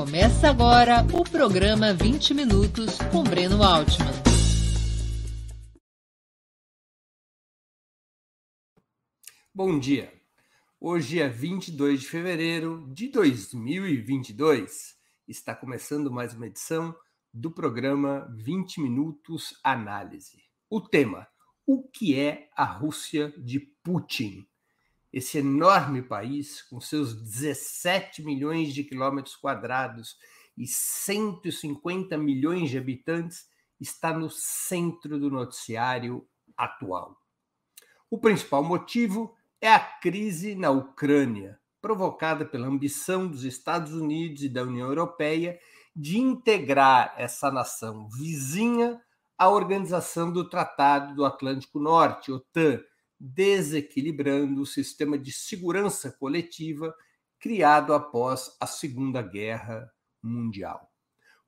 Começa agora o programa 20 Minutos com Breno Altman. Bom dia. Hoje é 22 de fevereiro de 2022. Está começando mais uma edição do programa 20 Minutos Análise. O tema: O que é a Rússia de Putin? Esse enorme país, com seus 17 milhões de quilômetros quadrados e 150 milhões de habitantes, está no centro do noticiário atual. O principal motivo é a crise na Ucrânia, provocada pela ambição dos Estados Unidos e da União Europeia de integrar essa nação vizinha à Organização do Tratado do Atlântico Norte, OTAN, desequilibrando o sistema de segurança coletiva criado após a Segunda Guerra Mundial.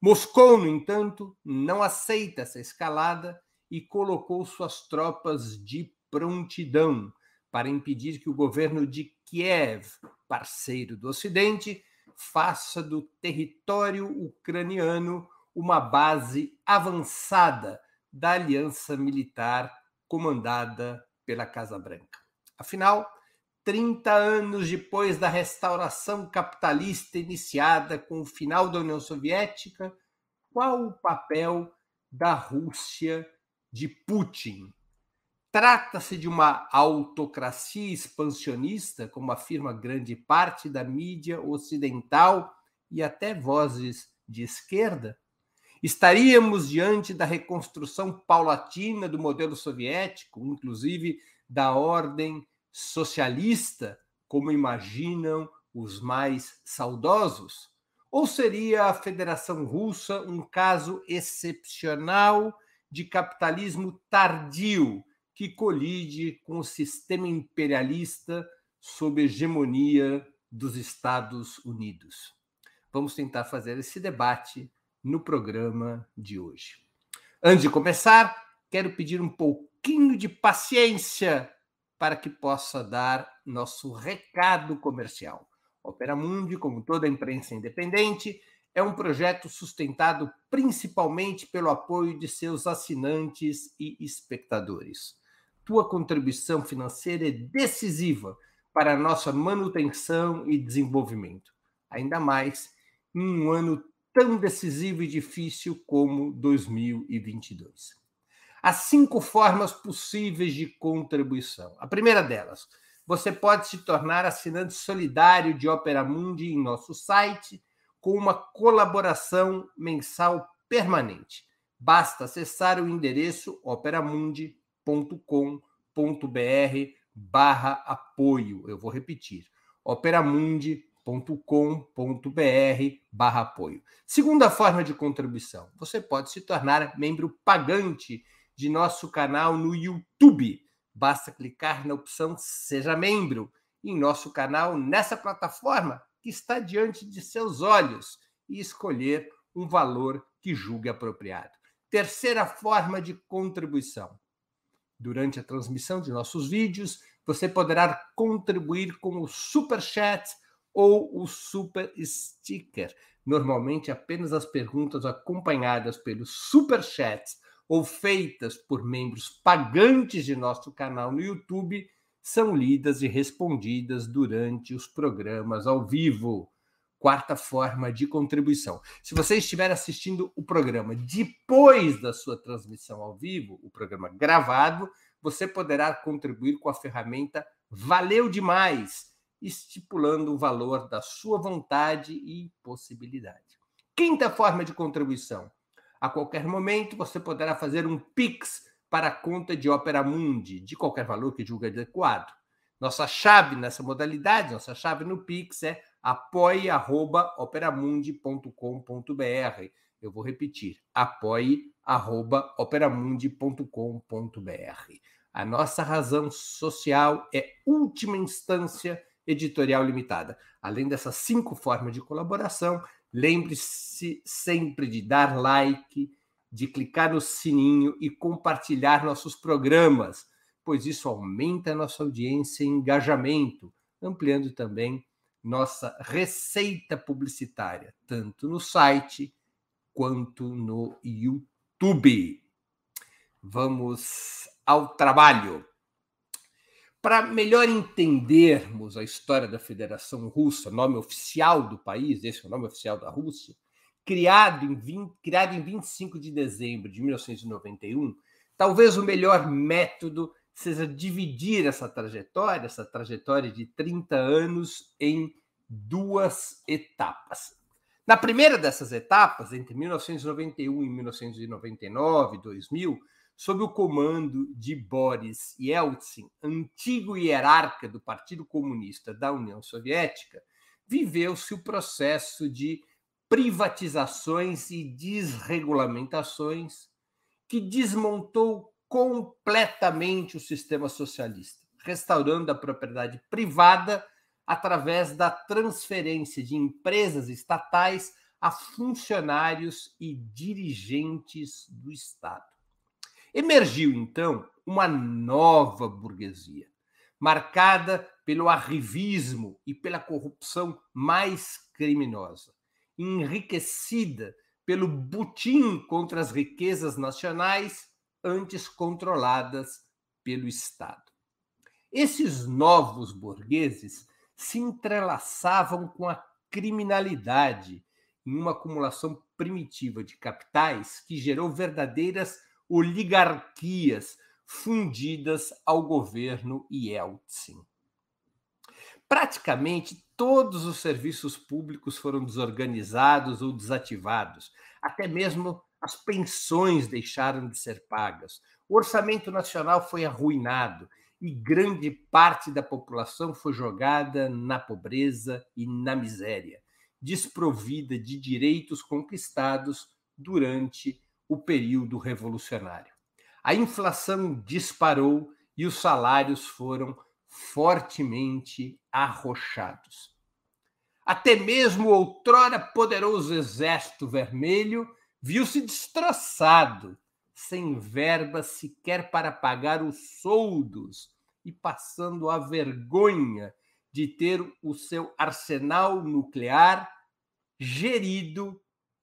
Moscou, no entanto, não aceita essa escalada e colocou suas tropas de prontidão para impedir que o governo de Kiev, parceiro do Ocidente, faça do território ucraniano uma base avançada da aliança militar comandada pela Casa Branca. Afinal, 30 anos depois da restauração capitalista iniciada com o final da União Soviética, qual o papel da Rússia de Putin? Trata-se de uma autocracia expansionista, como afirma grande parte da mídia ocidental e até vozes de esquerda? Estaríamos diante da reconstrução paulatina do modelo soviético, inclusive da ordem socialista, como imaginam os mais saudosos? Ou seria a Federação Russa um caso excepcional de capitalismo tardio que colide com o sistema imperialista sob hegemonia dos Estados Unidos? Vamos tentar fazer esse debate no programa de hoje. Antes de começar, quero pedir um pouquinho de paciência para que possa dar nosso recado comercial. Opera Mundi, como toda a imprensa independente, é um projeto sustentado principalmente pelo apoio de seus assinantes e espectadores. Tua contribuição financeira é decisiva para a nossa manutenção e desenvolvimento, ainda mais em um ano tão decisivo e difícil como 2022. Há cinco formas possíveis de contribuição. A primeira delas, você pode se tornar assinante solidário de Opera Mundi em nosso site com uma colaboração mensal permanente. Basta acessar o endereço operamundi.com.br barra apoio. Eu vou repetir, operamundi.com.br combr barra apoio. Segunda forma de contribuição, você pode se tornar membro pagante de nosso canal no YouTube. Basta clicar na opção Seja Membro em nosso canal nessa plataforma que está diante de seus olhos e escolher um valor que julgue apropriado. Terceira forma de contribuição. Durante a transmissão de nossos vídeos, você poderá contribuir com o Super Chat ou o super sticker. Normalmente, apenas as perguntas acompanhadas pelos super chats ou feitas por membros pagantes de nosso canal no YouTube são lidas e respondidas durante os programas ao vivo. Quarta forma de contribuição. Se você estiver assistindo o programa depois da sua transmissão ao vivo, o programa gravado, você poderá contribuir com a ferramenta Valeu Demais estipulando o valor da sua vontade e possibilidade. Quinta forma de contribuição. A qualquer momento você poderá fazer um Pix para a conta de Opera Mundi, de qualquer valor que julgue adequado. Nossa chave nessa modalidade, nossa chave no Pix é apoie.operamundi.com.br. Eu vou repetir, apoie.operamundi.com.br. A nossa razão social é última instância Editorial Limitada. Além dessas cinco formas de colaboração, lembre-se sempre de dar like, de clicar no sininho e compartilhar nossos programas, pois isso aumenta nossa audiência e engajamento, ampliando também nossa receita publicitária, tanto no site quanto no YouTube. Vamos ao trabalho. Para melhor entendermos a história da Federação Russa, nome oficial do país, esse é o nome oficial da Rússia, criado em, 20, criado em 25 de dezembro de 1991, talvez o melhor método seja dividir essa trajetória, essa trajetória de 30 anos, em duas etapas. Na primeira dessas etapas, entre 1991 e 1999, 2000, sob o comando de Boris Yeltsin, antigo hierarca do Partido Comunista da União Soviética, viveu-se o processo de privatizações e desregulamentações que desmontou completamente o sistema socialista, restaurando a propriedade privada através da transferência de empresas estatais a funcionários e dirigentes do Estado. Emergiu, então, uma nova burguesia, marcada pelo arrivismo e pela corrupção mais criminosa, enriquecida pelo butim contra as riquezas nacionais antes controladas pelo Estado. Esses novos burgueses se entrelaçavam com a criminalidade em uma acumulação primitiva de capitais que gerou verdadeiras oligarquias fundidas ao governo Yeltsin. Praticamente todos os serviços públicos foram desorganizados ou desativados, até mesmo as pensões deixaram de ser pagas. O orçamento nacional foi arruinado e grande parte da população foi jogada na pobreza e na miséria, desprovida de direitos conquistados durante o período revolucionário. A inflação disparou e os salários foram fortemente arrochados. Até mesmo o outrora poderoso Exército Vermelho viu-se destroçado sem verba sequer para pagar os soldos e passando a vergonha de ter o seu arsenal nuclear gerido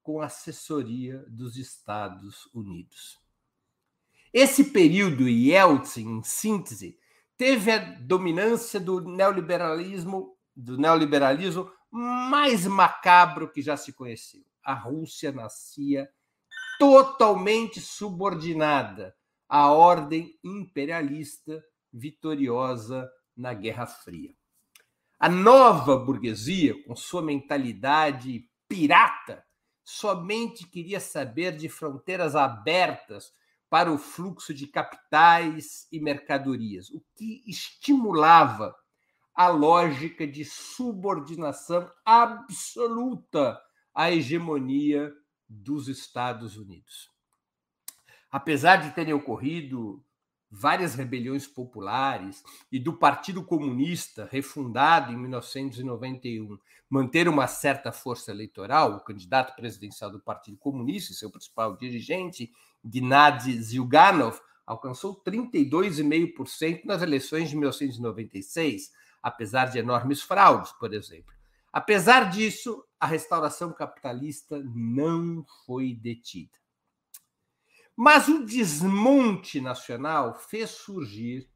com assessoria dos Estados Unidos. Esse período Yeltsin, em síntese, teve a dominância do neoliberalismo, do neoliberalismo mais macabro que já se conheceu. A Rússia nascia totalmente subordinada à ordem imperialista vitoriosa na Guerra Fria. A nova burguesia, com sua mentalidade pirata, somente queria saber de fronteiras abertas para o fluxo de capitais e mercadorias, o que estimulava a lógica de subordinação absoluta à hegemonia dos Estados Unidos. Apesar de terem ocorrido várias rebeliões populares e do Partido Comunista, refundado em 1991, manter uma certa força eleitoral, o candidato presidencial do Partido Comunista seu principal dirigente, Gennady Zyuganov, alcançou 32,5% nas eleições de 1996, apesar de enormes fraudes, por exemplo. Apesar disso, a restauração capitalista não foi detida. Mas o desmonte nacional fez surgir,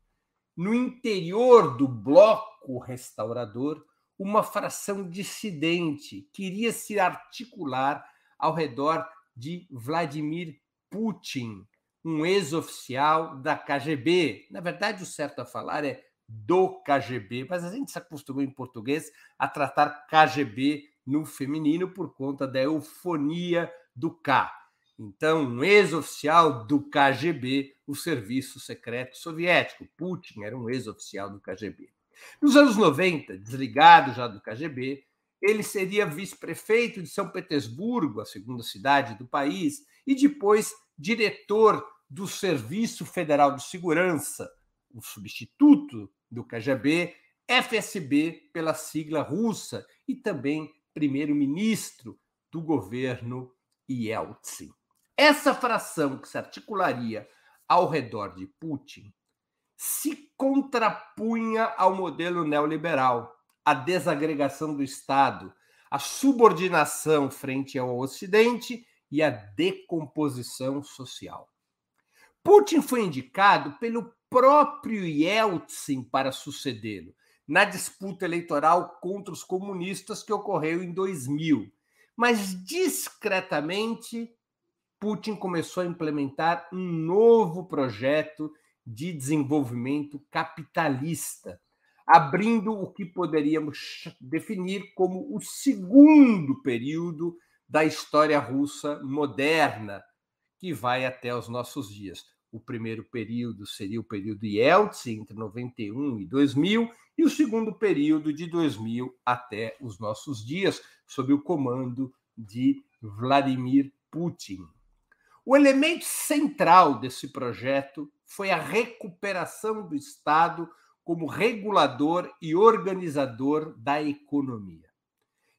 no interior do bloco restaurador, uma fração dissidente que iria se articular ao redor de Vladimir Putin, um ex-oficial da KGB. Na verdade, o certo a falar é do KGB, mas a gente se acostumou em português a tratar KGB no feminino por conta da eufonia do K. Então, um ex-oficial do KGB, o Serviço Secreto Soviético. Putin era um ex-oficial do KGB. Nos anos 90, desligado já do KGB, ele seria vice-prefeito de São Petersburgo, a segunda cidade do país, e depois diretor do Serviço Federal de Segurança, o substituto do KGB, FSB pela sigla russa, e também primeiro-ministro do governo Yeltsin. Essa fração que se articularia ao redor de Putin se contrapunha ao modelo neoliberal, a desagregação do Estado, a subordinação frente ao Ocidente e a decomposição social. Putin foi indicado pelo próprio Yeltsin para sucedê-lo na disputa eleitoral contra os comunistas que ocorreu em 2000. Mas discretamente, Putin começou a implementar um novo projeto de desenvolvimento capitalista, abrindo o que poderíamos definir como o segundo período da história russa moderna, que vai até os nossos dias. O primeiro período seria o período Yeltsin, entre 91 e 2000, e o segundo período de 2000 até os nossos dias, sob o comando de Vladimir Putin. O elemento central desse projeto foi a recuperação do Estado como regulador e organizador da economia.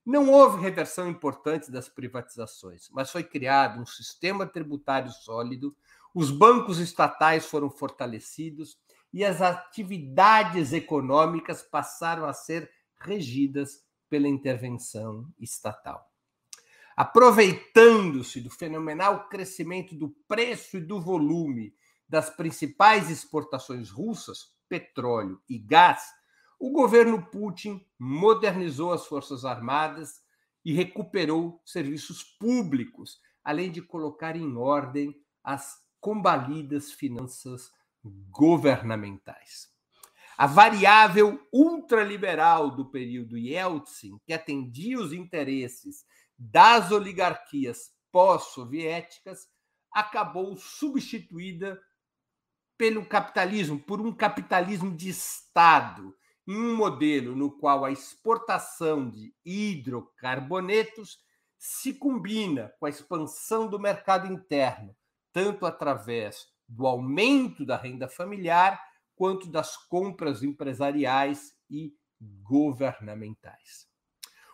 Não houve reversão importante das privatizações, mas foi criado um sistema tributário sólido, os bancos estatais foram fortalecidos e as atividades econômicas passaram a ser regidas pela intervenção estatal. Aproveitando-se do fenomenal crescimento do preço e do volume das principais exportações russas, petróleo e gás, o governo Putin modernizou as Forças Armadas e recuperou serviços públicos, além de colocar em ordem as combalidas finanças governamentais. A variável ultraliberal do período Yeltsin, que atendia os interesses das oligarquias pós-soviéticas, acabou substituída pelo capitalismo, por um capitalismo de Estado, em um modelo no qual a exportação de hidrocarbonetos se combina com a expansão do mercado interno, tanto através do aumento da renda familiar, quanto das compras empresariais e governamentais.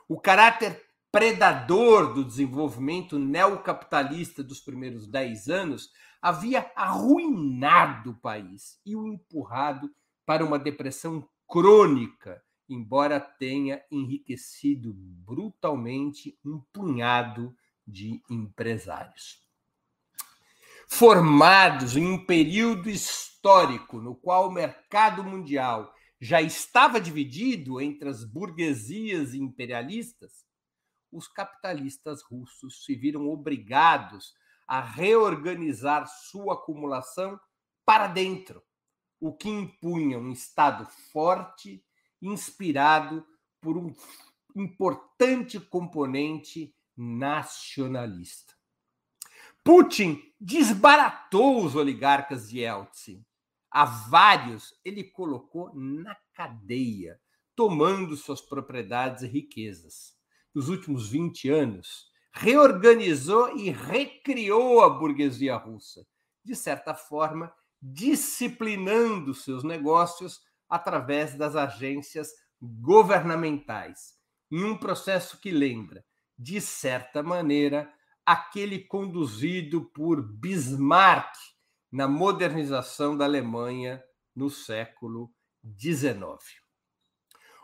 O caráter predador do desenvolvimento neocapitalista dos primeiros dez anos havia arruinado o país e o empurrado para uma depressão crônica, embora tenha enriquecido brutalmente um punhado de empresários. Formados em um período histórico no qual o mercado mundial já estava dividido entre as burguesias imperialistas, os capitalistas russos se viram obrigados a reorganizar sua acumulação para dentro, o que impunha um Estado forte, inspirado por um importante componente nacionalista. Putin desbaratou os oligarcas de Yeltsin. A vários ele colocou na cadeia, tomando suas propriedades e riquezas. Nos últimos 20 anos, reorganizou e recriou a burguesia russa, de certa forma, disciplinando seus negócios através das agências governamentais, em um processo que lembra, de certa maneira, aquele conduzido por Bismarck na modernização da Alemanha no século XIX.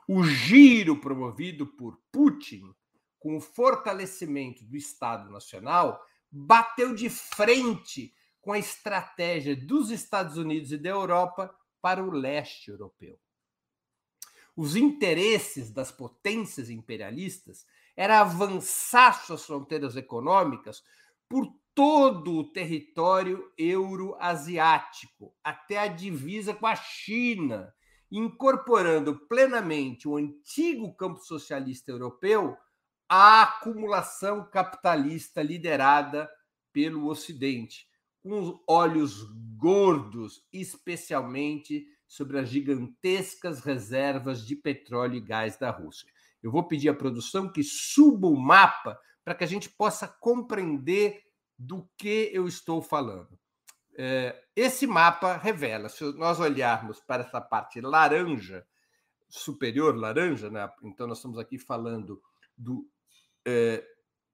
O giro promovido por Putin com o fortalecimento do Estado Nacional, bateu de frente com a estratégia dos Estados Unidos e da Europa para o leste europeu. Os interesses das potências imperialistas era avançar suas fronteiras econômicas por todo o território euroasiático, até a divisa com a China, incorporando plenamente o antigo campo socialista europeu a acumulação capitalista liderada pelo Ocidente, com os olhos gordos, especialmente sobre as gigantescas reservas de petróleo e gás da Rússia. Eu vou pedir à produção que suba o mapa para que a gente possa compreender do que eu estou falando. É, esse mapa revela, se nós olharmos para essa parte laranja, superior laranja, né? então nós estamos aqui falando do é,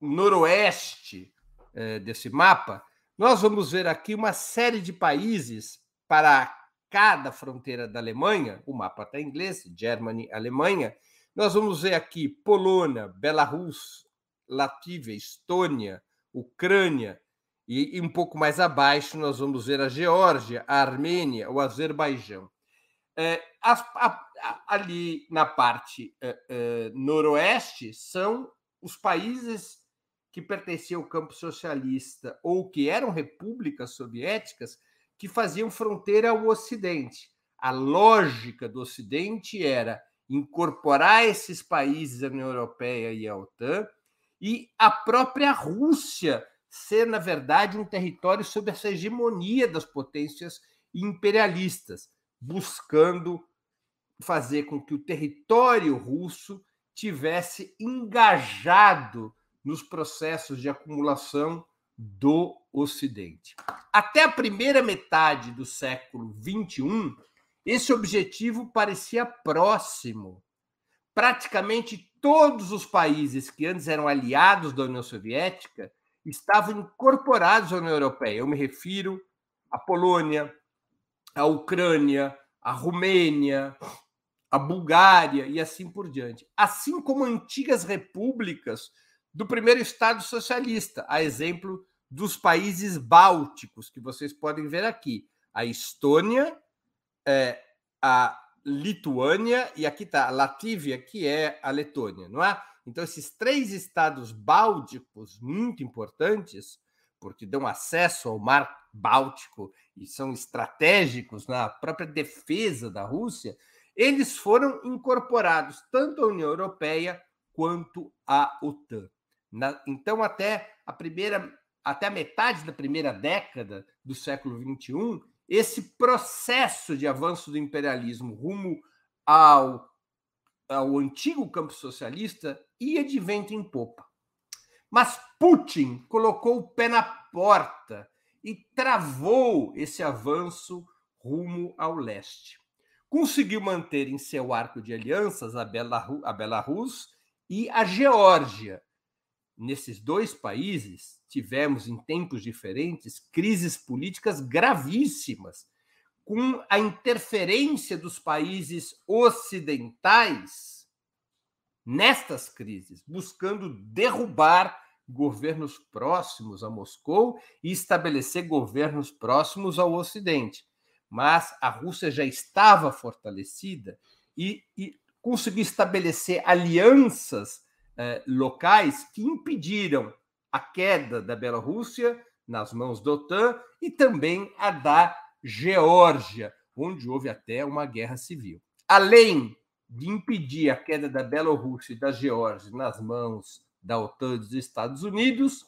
noroeste é, desse mapa, nós vamos ver aqui uma série de países para cada fronteira da Alemanha, o mapa está em inglês, Germany, Alemanha, Nós vamos ver aqui Polônia, Belarus, Latívia, Estônia, Ucrânia, e, e, um pouco mais abaixo nós vamos ver a Geórgia, a Armênia, o Azerbaijão. É, a, a, ali na parte é, é, noroeste são os países que pertenciam ao campo socialista ou que eram repúblicas soviéticas que faziam fronteira ao Ocidente. A lógica do Ocidente era incorporar esses países à União Europeia e à OTAN e a própria Rússia ser, na verdade, um território sob essa hegemonia das potências imperialistas, buscando fazer com que o território russo tivesse engajado nos processos de acumulação do Ocidente. Até a primeira metade do século XXI, esse objetivo parecia próximo. Praticamente todos os países que antes eram aliados da União Soviética estavam incorporados à União Europeia. Eu me refiro à Polônia, à Ucrânia, à Romênia, à Bulgária e assim por diante. Assim como antigas repúblicas do primeiro Estado socialista, a exemplo dos países bálticos, que vocês podem ver aqui. A Estônia, é, a Lituânia e aqui está a Latívia, que é a Letônia, não é? Então, esses três estados bálticos, muito importantes, porque dão acesso ao mar Báltico e são estratégicos na própria defesa da Rússia, eles foram incorporados tanto à União Europeia quanto à OTAN. Na, então, até a primeira, até a metade da primeira década do século XXI, esse processo de avanço do imperialismo rumo ao, ao antigo campo socialista ia de vento em popa. Mas Putin colocou o pé na porta e travou esse avanço rumo ao leste. Conseguiu manter em seu arco de alianças a Belarus, a Belarus e a Geórgia. Nesses dois países, tivemos, em tempos diferentes, crises políticas gravíssimas, com a interferência dos países ocidentais nestas crises, buscando derrubar governos próximos a Moscou e estabelecer governos próximos ao Ocidente. Mas a Rússia já estava fortalecida e, e conseguiu estabelecer alianças eh, locais que impediram a queda da Bielorrússia nas mãos da OTAN e também a da Geórgia, onde houve até uma guerra civil. Além de impedir a queda da Bielorrússia e da Geórgia nas mãos da OTAN e dos Estados Unidos,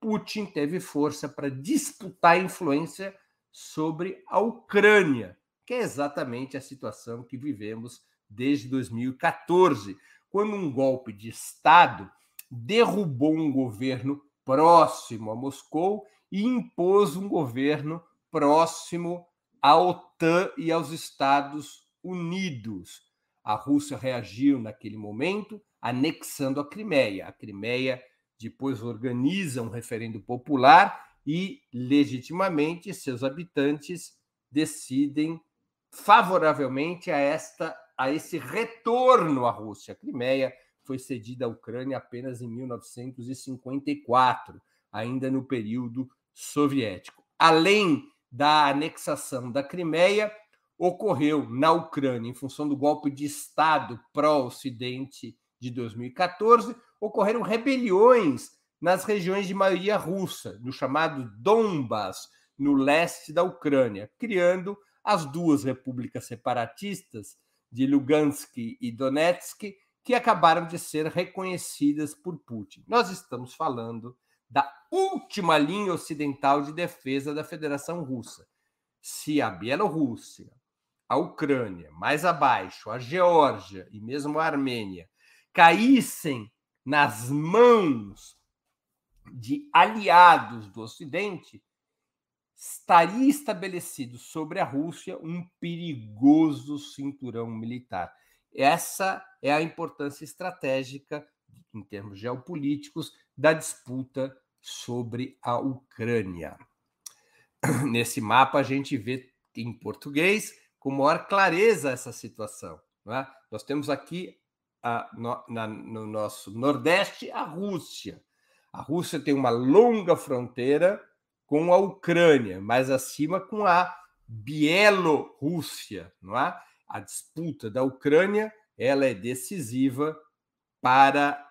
Putin teve força para disputar influência sobre a Ucrânia, que é exatamente a situação que vivemos desde 2014, quando um golpe de Estado derrubou um governo próximo a Moscou e impôs um governo próximo à OTAN e aos Estados Unidos. A Rússia reagiu naquele momento, anexando a Crimeia. A Crimeia depois organiza um referendo popular e, legitimamente, seus habitantes decidem favoravelmente a esta a esse retorno à Rússia. A Crimeia foi cedida à Ucrânia apenas em 1954, ainda no período soviético. Além da anexação da Crimeia, ocorreu na Ucrânia, em função do golpe de Estado pró-Ocidente de 2014, ocorreram rebeliões nas regiões de maioria russa, no chamado Donbas, no leste da Ucrânia, criando as duas repúblicas separatistas de Lugansk e Donetsk, que acabaram de ser reconhecidas por Putin. Nós estamos falando da última linha ocidental de defesa da Federação Russa. Se a Bielorrússia, a Ucrânia, mais abaixo, a Geórgia e mesmo a Armênia caíssem nas mãos de aliados do Ocidente, estaria estabelecido sobre a Rússia um perigoso cinturão militar. Essa é a importância estratégica, em termos geopolíticos, da disputa sobre a Ucrânia. Nesse mapa, a gente vê em português com maior clareza essa situação. É? Nós temos aqui a, no, na, no nosso Nordeste a Rússia. A Rússia tem uma longa fronteira com a Ucrânia, mais acima com a Bielorrússia, não é? A disputa da Ucrânia ela é decisiva para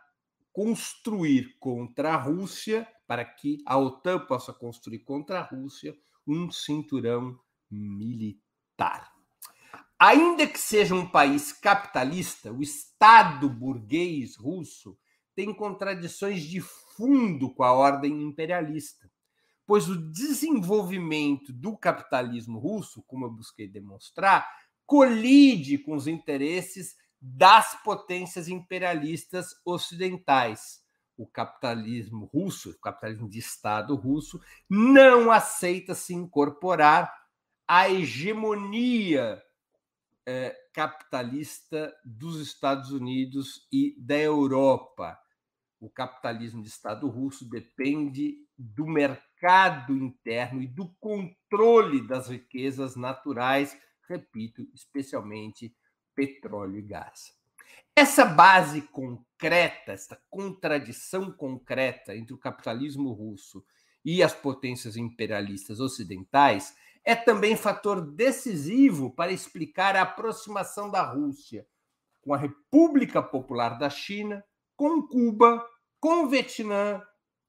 construir contra a Rússia, para que a OTAN possa construir contra a Rússia um cinturão militar. Ainda que seja um país capitalista, o Estado burguês russo tem contradições de fundo com a ordem imperialista, pois o desenvolvimento do capitalismo russo, como eu busquei demonstrar, colide com os interesses das potências imperialistas ocidentais. O capitalismo russo, o capitalismo de Estado russo, não aceita se incorporar à hegemonia é, capitalista dos Estados Unidos e da Europa. O capitalismo de Estado russo depende do mercado interno e do controle das riquezas naturais, repito, especialmente petróleo e gás. Essa base concreta, essa contradição concreta entre o capitalismo russo e as potências imperialistas ocidentais é também fator decisivo para explicar a aproximação da Rússia com a República Popular da China, com Cuba, com o Vietnã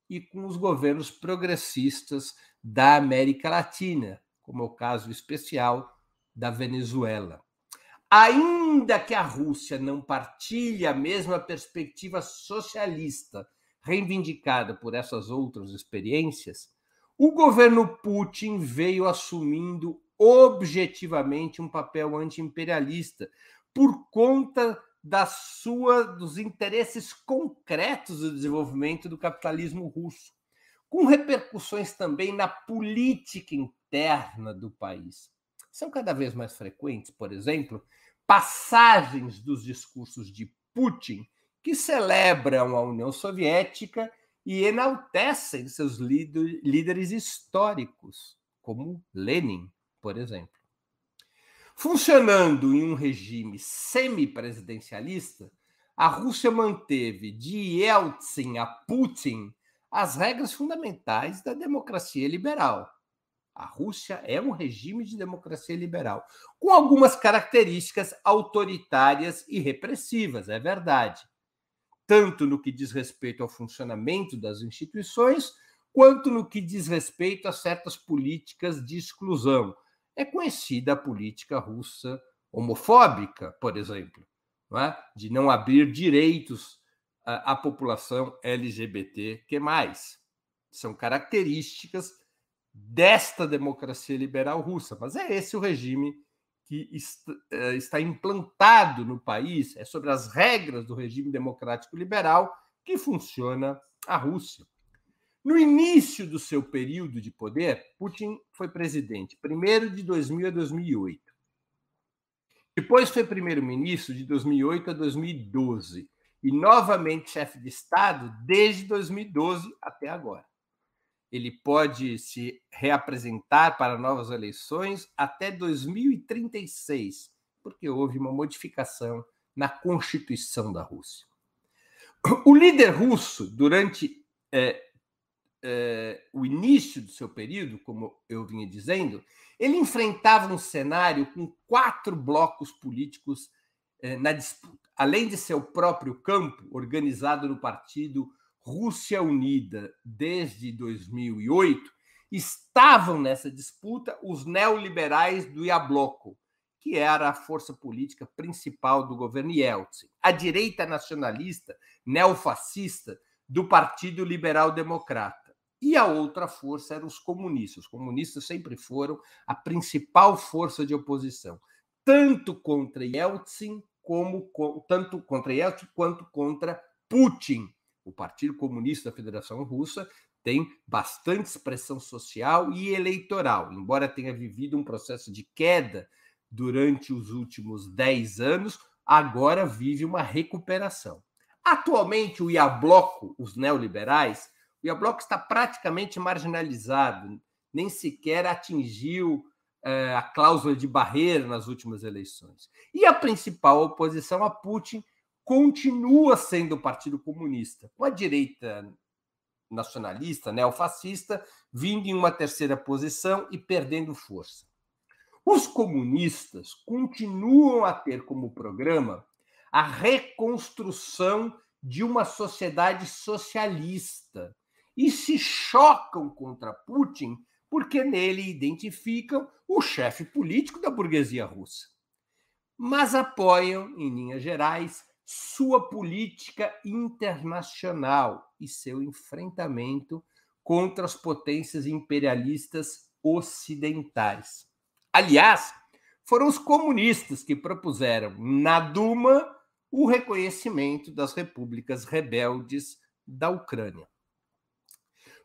e com os governos progressistas da América Latina, como é o caso especial da Venezuela. Ainda que a Rússia não partilhe a mesma perspectiva socialista reivindicada por essas outras experiências, o governo Putin veio assumindo objetivamente um papel anti-imperialista por conta da sua dos interesses concretos do desenvolvimento do capitalismo russo, com repercussões também na política interna do país. São cada vez mais frequentes, por exemplo, passagens dos discursos de Putin que celebram a União Soviética e enaltecem seus líderes históricos, como Lenin, por exemplo. Funcionando em um regime semipresidencialista, a Rússia manteve de Yeltsin a Putin as regras fundamentais da democracia liberal, a Rússia é um regime de democracia liberal, com algumas características autoritárias e repressivas, é verdade. Tanto no que diz respeito ao funcionamento das instituições, quanto no que diz respeito a certas políticas de exclusão. É conhecida a política russa homofóbica, por exemplo, não é? de não abrir direitos à, população LGBT que mais. São características desta democracia liberal russa. Mas é esse o regime que eh, está implantado no país, é sobre as regras do regime democrático liberal que funciona a Rússia. No início do seu período de poder, Putin foi presidente, primeiro de 2000 a 2008. Depois foi primeiro-ministro de 2008 a 2012 e novamente chefe de Estado desde 2012 até agora ele pode se reapresentar para novas eleições até 2036, porque houve uma modificação na Constituição da Rússia. O líder russo, durante é, é, o início do seu período, como eu vinha dizendo, ele enfrentava um cenário com quatro blocos políticos é, na disputa, além de seu próprio campo, organizado no partido Rússia Unida desde 2008, estavam nessa disputa os neoliberais do Iabloco, que era a força política principal do governo Yeltsin, a direita nacionalista neofascista do Partido Liberal Democrata. E a outra força eram os comunistas. Os comunistas sempre foram a principal força de oposição, tanto contra Yeltsin como tanto contra Yeltsin quanto contra Putin, o Partido Comunista da Federação Russa tem bastante expressão social e eleitoral, embora tenha vivido um processo de queda durante os últimos 10 anos, agora vive uma recuperação. Atualmente, o Iabloco, os neoliberais, o Iabloco está praticamente marginalizado, nem sequer atingiu eh, a cláusula de barreira nas últimas eleições. E a principal oposição a Putin continua sendo o Partido Comunista, com a direita nacionalista, neofascista, vindo em uma terceira posição e perdendo força. Os comunistas continuam a ter como programa a reconstrução de uma sociedade socialista e se chocam contra Putin porque nele identificam o chefe político da burguesia russa. Mas apoiam, em linhas gerais, sua política internacional e seu enfrentamento contra as potências imperialistas ocidentais. Aliás, foram os comunistas que propuseram na Duma o reconhecimento das repúblicas rebeldes da Ucrânia.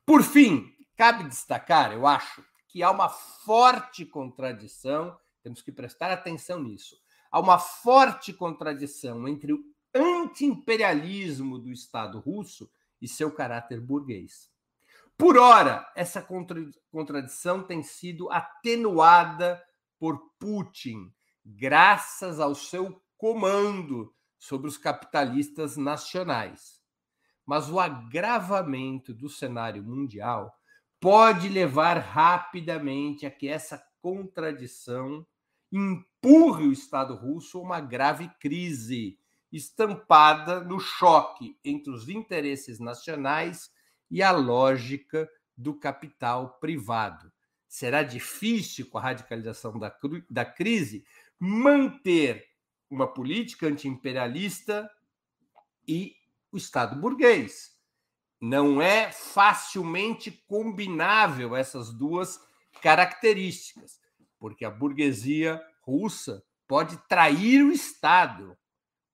Por fim, cabe destacar, eu acho, que há uma forte contradição, temos que prestar atenção nisso. Há uma forte contradição entre o anti-imperialismo do Estado russo e seu caráter burguês. Por ora, essa contradição tem sido atenuada por Putin, graças ao seu comando sobre os capitalistas nacionais. Mas o agravamento do cenário mundial pode levar rapidamente a que essa contradição empurre o Estado russo a uma grave crise estampada no choque entre os interesses nacionais e a lógica do capital privado. Será difícil, com a radicalização da, da crise, manter uma política antiimperialista e o Estado burguês. Não é facilmente combinável essas duas características, porque a burguesia russa pode trair o Estado,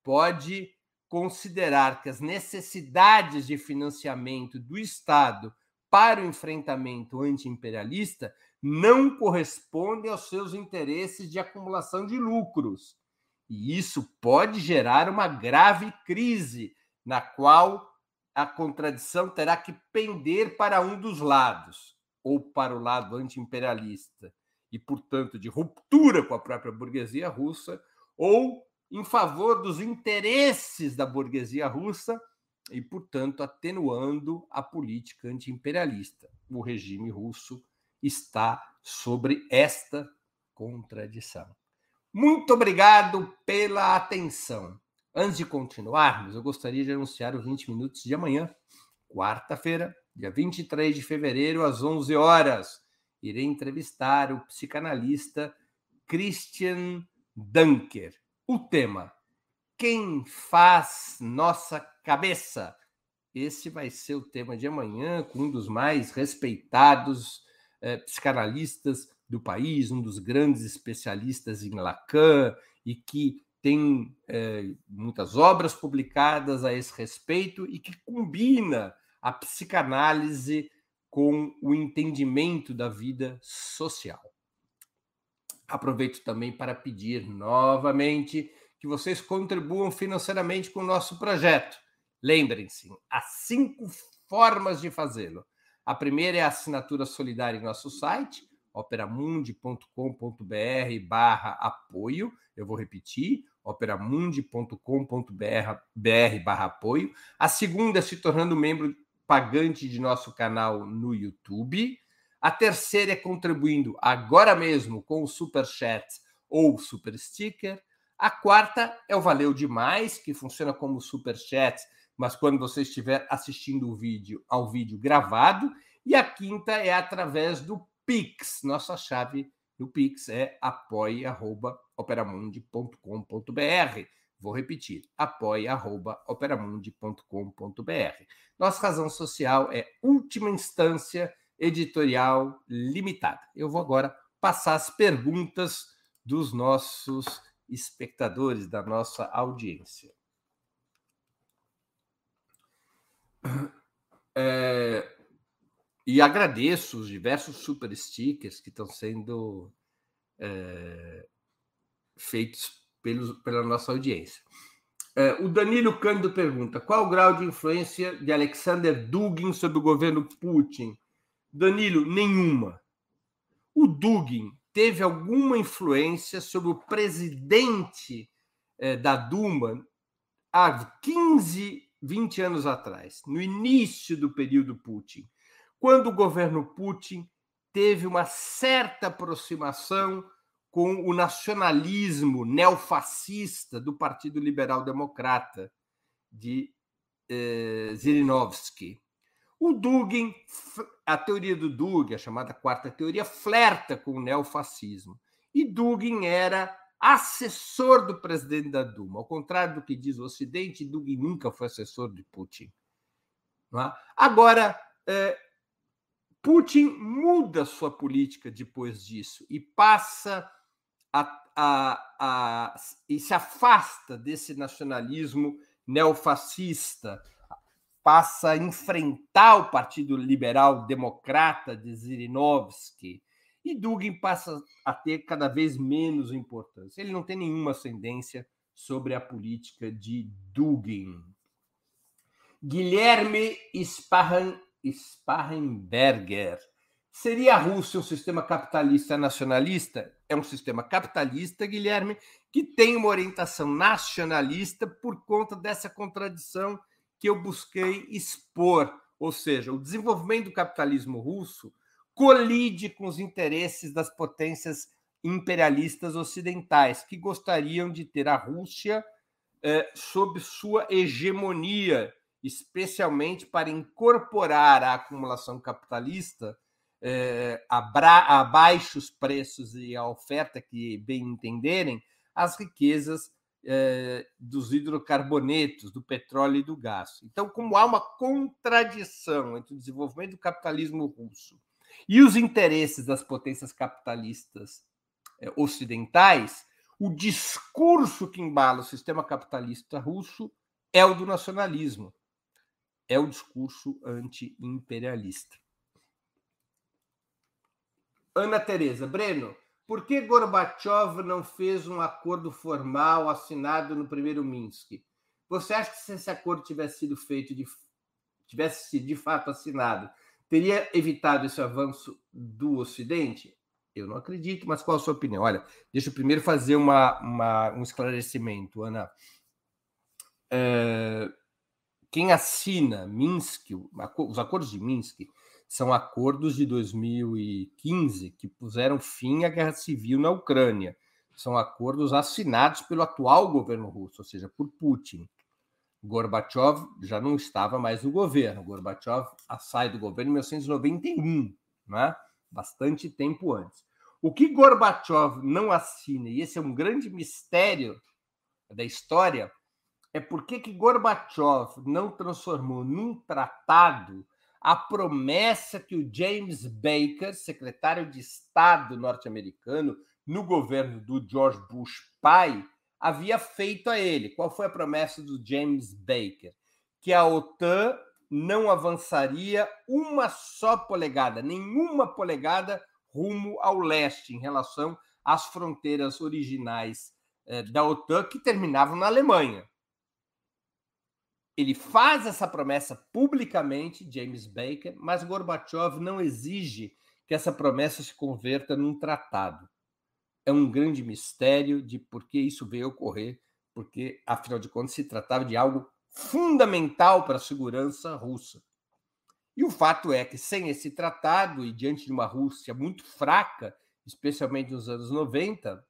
pode considerar que as necessidades de financiamento do Estado para o enfrentamento antiimperialista não correspondem aos seus interesses de acumulação de lucros. E isso pode gerar uma grave crise, na qual a contradição terá que pender para um dos lados, ou para o lado antiimperialista, e, portanto, de ruptura com a própria burguesia russa, ou em favor dos interesses da burguesia russa e, portanto, atenuando a política antiimperialista. O regime russo está sobre esta contradição. Muito obrigado pela atenção. Antes de continuarmos, eu gostaria de anunciar os 20 minutos de amanhã, quarta-feira, dia 23 de fevereiro, às 11 horas. Irei entrevistar o psicanalista Christian Dunker o tema Quem faz nossa cabeça? Esse vai ser o tema de amanhã, com um dos mais respeitados eh, psicanalistas do país, um dos grandes especialistas em Lacan e que tem eh, muitas obras publicadas a esse respeito e que combina a psicanálise com o entendimento da vida social. Aproveito também para pedir novamente que vocês contribuam financeiramente com o nosso projeto. Lembrem-se, há cinco formas de fazê-lo. A primeira é a assinatura solidária em nosso site, operamundi.com.br barra apoio. Eu vou repetir, operamundi.com.br barra apoio. A segunda é se tornando membro pagante de nosso canal no YouTube. A terceira é contribuindo agora mesmo com o Super Chat ou Super Sticker. A quarta é o Valeu Demais, que funciona como Super Chat, mas quando você estiver assistindo o vídeo ao vídeo gravado. E a quinta é através do Pix. Nossa chave no Pix é apoia.operamundi.com.br. Vou repetir, apoia.operamundi.com.br. Nossa razão social é última instância editorial limitada. Eu vou agora passar as perguntas dos nossos espectadores, da nossa audiência. É, e agradeço os diversos super stickers que estão sendo é, feitos pelos, pela nossa audiência. É, o Danilo Cândido pergunta: qual o grau de influência de Alexander Dugin sobre o governo Putin? Danilo, nenhuma. O Dugin teve alguma influência sobre o presidente eh, da Duma há 15, 20 anos atrás, no início do período Putin, quando o governo Putin teve uma certa aproximação com o nacionalismo neofascista do Partido Liberal Democrata de eh. O Dugin, a teoria do Dugin, a chamada quarta teoria, flerta com o neofascismo. E Dugin era assessor do presidente da Duma. Ao contrário do que diz o Ocidente, Dugin nunca foi assessor de Putin. É? Agora, eh, Putin muda sua política depois disso e passa a, a, a, e se afasta desse nacionalismo neofascista, passa a enfrentar o Partido Liberal Democrata de Zirinovsky, e Dugin passa a ter cada vez menos importância. Ele não tem nenhuma ascendência sobre a política de Dugin. Guilherme Sparrenberger. Seria a Rússia um sistema capitalista nacionalista? É um sistema capitalista, Guilherme, que tem uma orientação nacionalista por conta dessa contradição que eu busquei expor. Ou seja, o desenvolvimento do capitalismo russo colide com os interesses das potências imperialistas ocidentais, que gostariam de ter a Rússia eh, sob sua hegemonia, especialmente para incorporar a acumulação capitalista eh, a, a baixos preços e a oferta que bem entenderem, as riquezas eh, dos hidrocarbonetos, do petróleo e do gás. Então, como há uma contradição entre o desenvolvimento do capitalismo russo e os interesses das potências capitalistas eh, ocidentais, o discurso que embala o sistema capitalista russo é o do nacionalismo, é o discurso anti-imperialista. Ana Tereza, Breno, por que Gorbachev não fez um acordo formal assinado no primeiro Minsk? Você acha que se esse acordo tivesse sido feito, de, tivesse sido de fato assinado, teria evitado esse avanço do Ocidente? Eu não acredito, mas qual a sua opinião? Olha, deixa eu primeiro fazer uma, uma um esclarecimento, Ana. É, quem assina Minsk, os acordos de Minsk, são acordos de 2015 que puseram fim à guerra civil na Ucrânia. São acordos assinados pelo atual governo russo, ou seja, por Putin. Gorbachev já não estava mais no governo. Gorbachev sai do governo em 1991, né? bastante tempo antes. O que Gorbachev não assina, e esse é um grande mistério da história, é por que Gorbachev não transformou num tratado a promessa que o James Baker, secretário de Estado norte-americano no governo do George Bush pai, havia feito a ele. Qual foi a promessa do James Baker? Que a OTAN não avançaria uma só polegada, nenhuma polegada rumo ao leste em relação às fronteiras originais eh, da OTAN que terminavam na Alemanha ele faz essa promessa publicamente, James Baker, mas Gorbachev não exige que essa promessa se converta num tratado. É um grande mistério de por que isso veio ocorrer, porque, afinal de contas, se tratava de algo fundamental para a segurança russa. E o fato é que, sem esse tratado e diante de uma Rússia muito fraca, especialmente nos anos 90,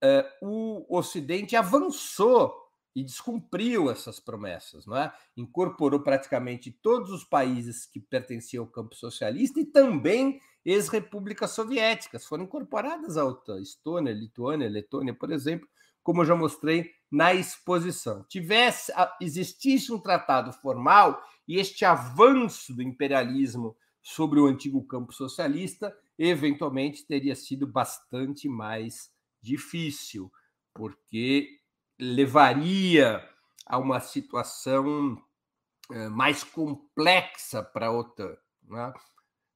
eh, o Ocidente avançou e descumpriu essas promessas, não é? Incorporou praticamente todos os países que pertenciam ao campo socialista e também ex-repúblicas soviéticas foram incorporadas à OTAN, Estônia, Lituânia, Letônia, por exemplo, como eu já mostrei na exposição. Tivesse existisse um tratado formal e este avanço do imperialismo sobre o antigo campo socialista, eventualmente teria sido bastante mais difícil, porque levaria a uma situação eh, mais complexa para a OTAN. Né?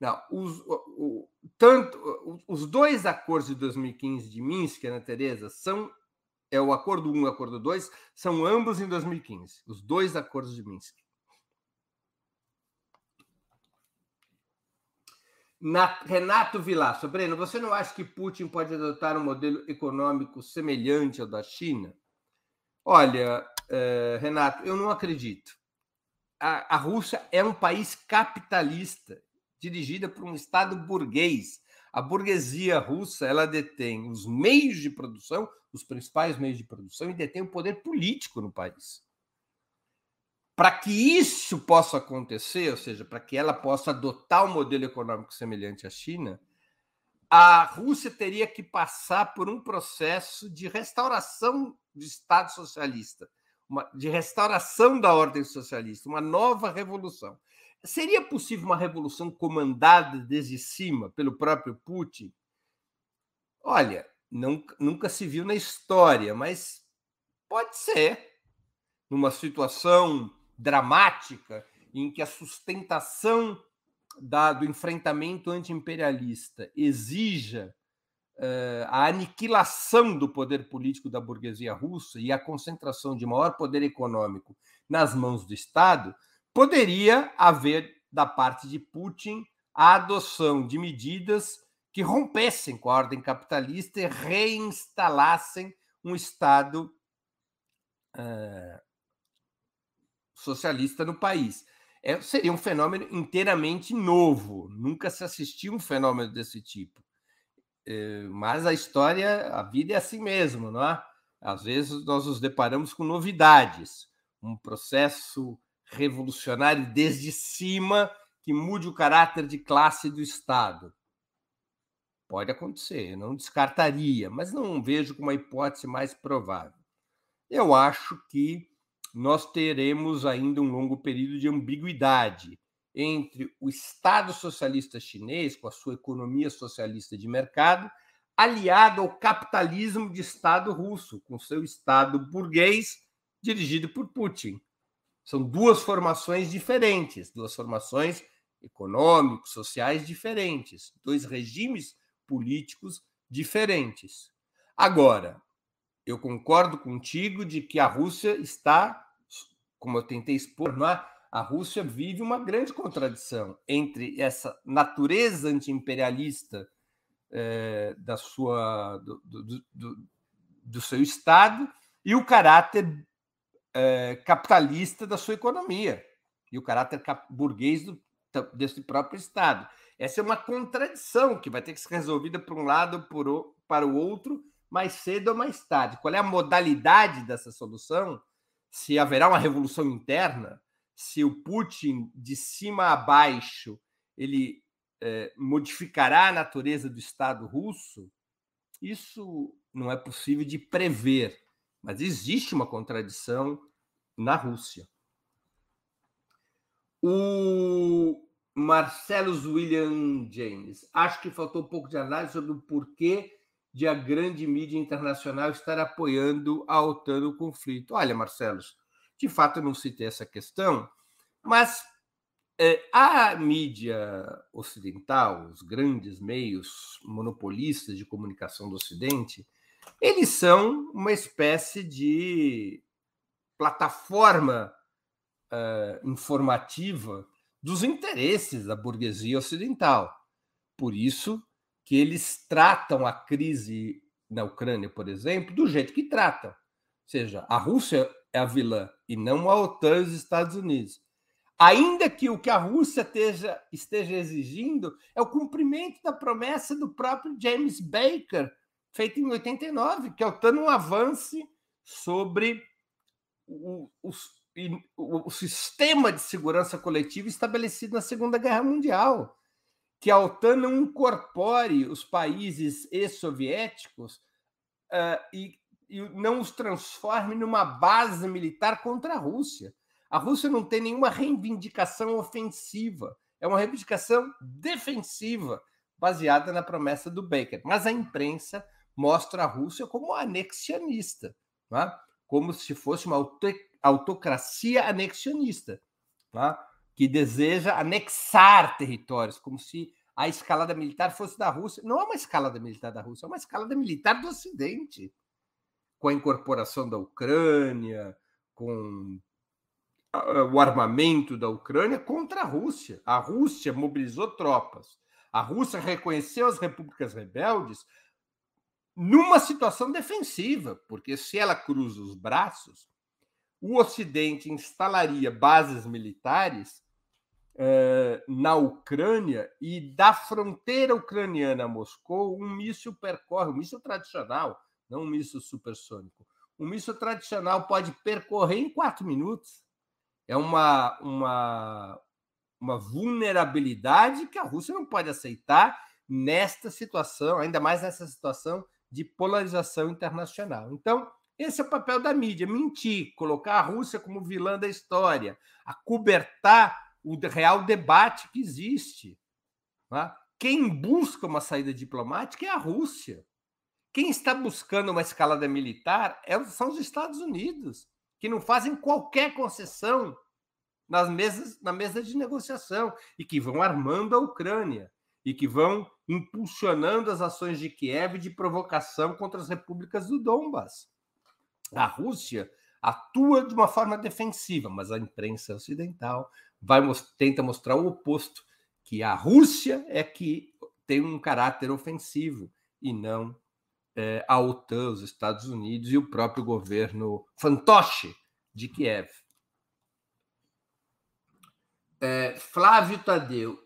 Não, os, o, tanto, os dois acordos de 2015 de Minsk, Ana Tereza, são é o acordo 1 e o acordo 2, são ambos em 2015, os dois acordos de Minsk. Na, Renato Vilaço, Breno, você não acha que Putin pode adotar um modelo econômico semelhante ao da China? Olha, uh, Renato, eu não acredito. A, a Rússia é um país capitalista, dirigida por um Estado burguês. A burguesia russa ela detém os meios de produção, os principais meios de produção, e detém o poder político no país. Para que isso possa acontecer, ou seja, para que ela possa adotar um modelo econômico semelhante à China, a Rússia teria que passar por um processo de restauração do Estado socialista, uma, de restauração da ordem socialista, uma nova revolução. Seria possível uma revolução comandada desde cima pelo próprio Putin? Olha, não, nunca se viu na história, mas pode ser. Numa situação dramática em que a sustentação da, do enfrentamento antiimperialista exija uh, a aniquilação do poder político da burguesia russa e a concentração de maior poder econômico nas mãos do Estado, poderia haver, da parte de Putin, a adoção de medidas que rompessem com a ordem capitalista e reinstalassem um Estado uh, socialista no país é, seria um fenômeno inteiramente novo. Nunca se assistiu um fenômeno desse tipo. É, mas a história, a vida é assim mesmo, não é? Às vezes nós nos deparamos com novidades, um processo revolucionário desde cima que mude o caráter de classe do Estado. Pode acontecer, eu não descartaria, mas não vejo como a hipótese mais provável. Eu acho que nós teremos ainda um longo período de ambiguidade entre o Estado socialista chinês, com a sua economia socialista de mercado, aliado ao capitalismo de Estado russo, com seu Estado burguês dirigido por Putin. São duas formações diferentes, duas formações econômicos, sociais diferentes, dois regimes políticos diferentes. Agora, eu concordo contigo de que a Rússia está como eu tentei expor, não é? a Rússia vive uma grande contradição entre essa natureza antiimperialista é, da sua, do, do, do, do, seu Estado e o caráter é, capitalista da sua economia e o caráter burguês do, desse próprio Estado. Essa é uma contradição que vai ter que ser resolvida por um lado por, para o outro mais cedo ou mais tarde. Qual é a modalidade dessa solução? Se haverá uma revolução interna, se o Putin, de cima a baixo, ele é, modificará a natureza do Estado russo, isso não é possível de prever, mas existe uma contradição na Rússia. O Marcelo William James, acho que faltou um pouco de análise sobre o porquê de a grande mídia internacional estar apoiando a OTAN no conflito. Olha, Marcelo, de fato eu não citei essa questão, mas é, a mídia ocidental, os grandes meios monopolistas de comunicação do Ocidente, eles são uma espécie de plataforma uh, informativa dos interesses da burguesia ocidental. Por isso, que eles tratam a crise na Ucrânia, por exemplo, do jeito que tratam. Ou seja, a Rússia é a vilã e não a OTAN e os Estados Unidos. Ainda que o que a Rússia esteja, esteja exigindo é o cumprimento da promessa do próprio James Baker, feita em 89, que a OTAN não avance sobre o, o, o, o sistema de segurança coletiva estabelecido na Segunda Guerra Mundial que a OTAN não incorpore os países ex-soviéticos uh, e, e não os transforme numa base militar contra a Rússia. A Rússia não tem nenhuma reivindicação ofensiva, é uma reivindicação defensiva, baseada na promessa do Baker. Mas a imprensa mostra a Rússia como anexionista, é? como se fosse uma autocracia anexionista. Que deseja anexar territórios, como se a escalada militar fosse da Rússia. Não é uma escalada militar da Rússia, é uma escalada militar do Ocidente, com a incorporação da Ucrânia, com o armamento da Ucrânia contra a Rússia. A Rússia mobilizou tropas. A Rússia reconheceu as repúblicas rebeldes numa situação defensiva, porque se ela cruza os braços, o Ocidente instalaria bases militares eh, na Ucrânia e da fronteira ucraniana a Moscou, um míssil percorre, um míssil tradicional, não um míssil supersônico. Um míssil tradicional pode percorrer em quatro minutos. É uma, uma, uma vulnerabilidade que a Rússia não pode aceitar nesta situação, ainda mais nessa situação de polarização internacional. Então, esse é o papel da mídia: mentir, colocar a Rússia como vilã da história, acobertar o real debate que existe. Tá? Quem busca uma saída diplomática é a Rússia. Quem está buscando uma escalada militar é são os Estados Unidos, que não fazem qualquer concessão nas mesas, na mesa de negociação e que vão armando a Ucrânia e que vão impulsionando as ações de Kiev de provocação contra as repúblicas do Donbas. A Rússia atua de uma forma defensiva, mas a imprensa ocidental vai tenta mostrar o oposto, que a Rússia é que tem um caráter ofensivo e não é, a OTAN, os Estados Unidos e o próprio governo fantoche de Kiev. É, Flávio Tadeu,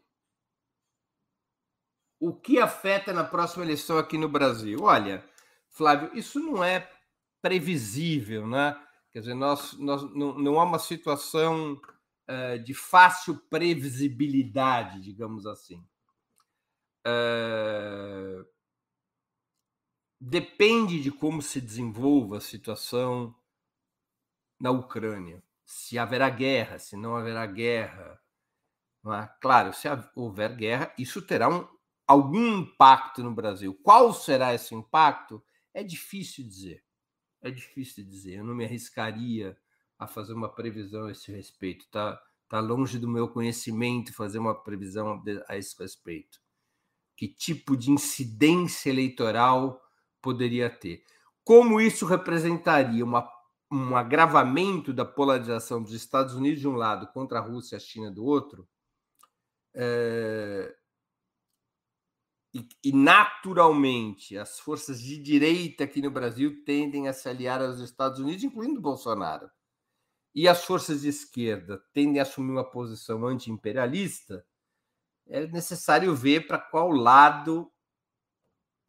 o que afeta na próxima eleição aqui no Brasil? Olha, Flávio, isso não é previsível, né? Quer dizer, nós, nós não, não há uma situação de fácil previsibilidade, digamos assim. Uh, depende de como se desenvolva a situação na Ucrânia. Se haverá guerra, se não haverá guerra. Não é? Claro, se houver guerra, isso terá um, algum impacto no Brasil. Qual será esse impacto? É difícil dizer. É difícil dizer. Eu não me arriscaria a fazer uma previsão a esse respeito. Está tá longe do meu conhecimento fazer uma previsão a esse respeito. Que tipo de incidência eleitoral poderia ter? Como isso representaria uma, um agravamento da polarização dos Estados Unidos de um lado contra a Rússia e a China do outro? É, e, e, naturalmente as forças de direita aqui no Brasil tendem a se aliar aos Estados Unidos, incluindo Bolsonaro, e as forças de esquerda tendem a assumir uma posição anti-imperialista, é necessário ver para qual lado,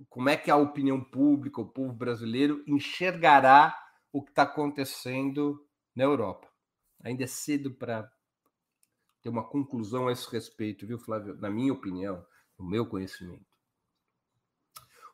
como é que a opinião pública, o povo brasileiro enxergará o que está acontecendo na Europa. Ainda é cedo para ter uma conclusão a esse respeito, viu, Flávio? Na minha opinião, no meu conhecimento.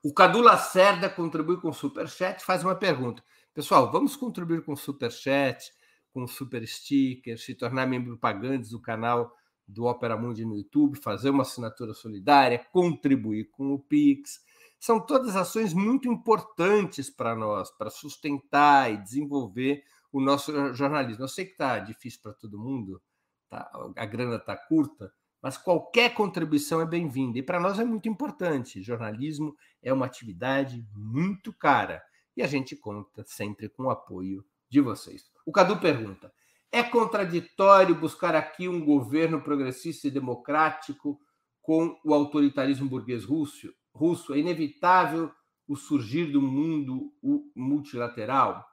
O Cadu Lacerda contribui com o Superchat faz uma pergunta. Pessoal, vamos contribuir com o Superchat, com Super Sticker, se tornar membro pagante do canal do Opera Mundi no YouTube, fazer uma assinatura solidária, contribuir com o Pix. São todas ações muito importantes para nós, para sustentar e desenvolver o nosso jornalismo. Eu sei que está difícil para todo mundo, tá? a grana está curta, mas qualquer contribuição é bem-vinda. E para nós é muito importante. Jornalismo é uma atividade muito cara e a gente conta sempre com o apoio de vocês. O Cadu pergunta: é contraditório buscar aqui um governo progressista e democrático com o autoritarismo burguês russo? russo? É inevitável o surgir do mundo multilateral?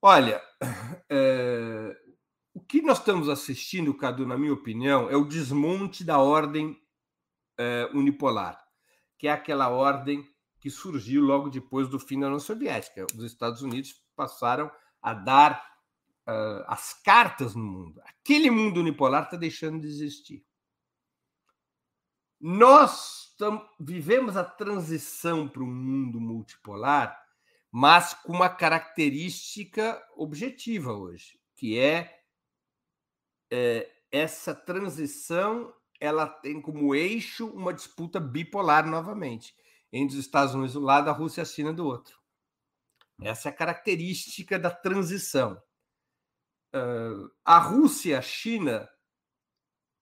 Olha, é, o que nós estamos assistindo, Cadu, na minha opinião, é o desmonte da ordem é, unipolar, que é aquela ordem que surgiu logo depois do fim da União Soviética. Os Estados Unidos passaram a dar uh, as cartas no mundo. Aquele mundo unipolar está deixando de existir. Nós vivemos a transição para um mundo multipolar, mas com uma característica objetiva hoje, que é é, essa transição ela tem como eixo uma disputa bipolar novamente entre os Estados Unidos do lado, a Rússia e a China do outro. Essa é a característica da transição. Uh, a Rússia e a China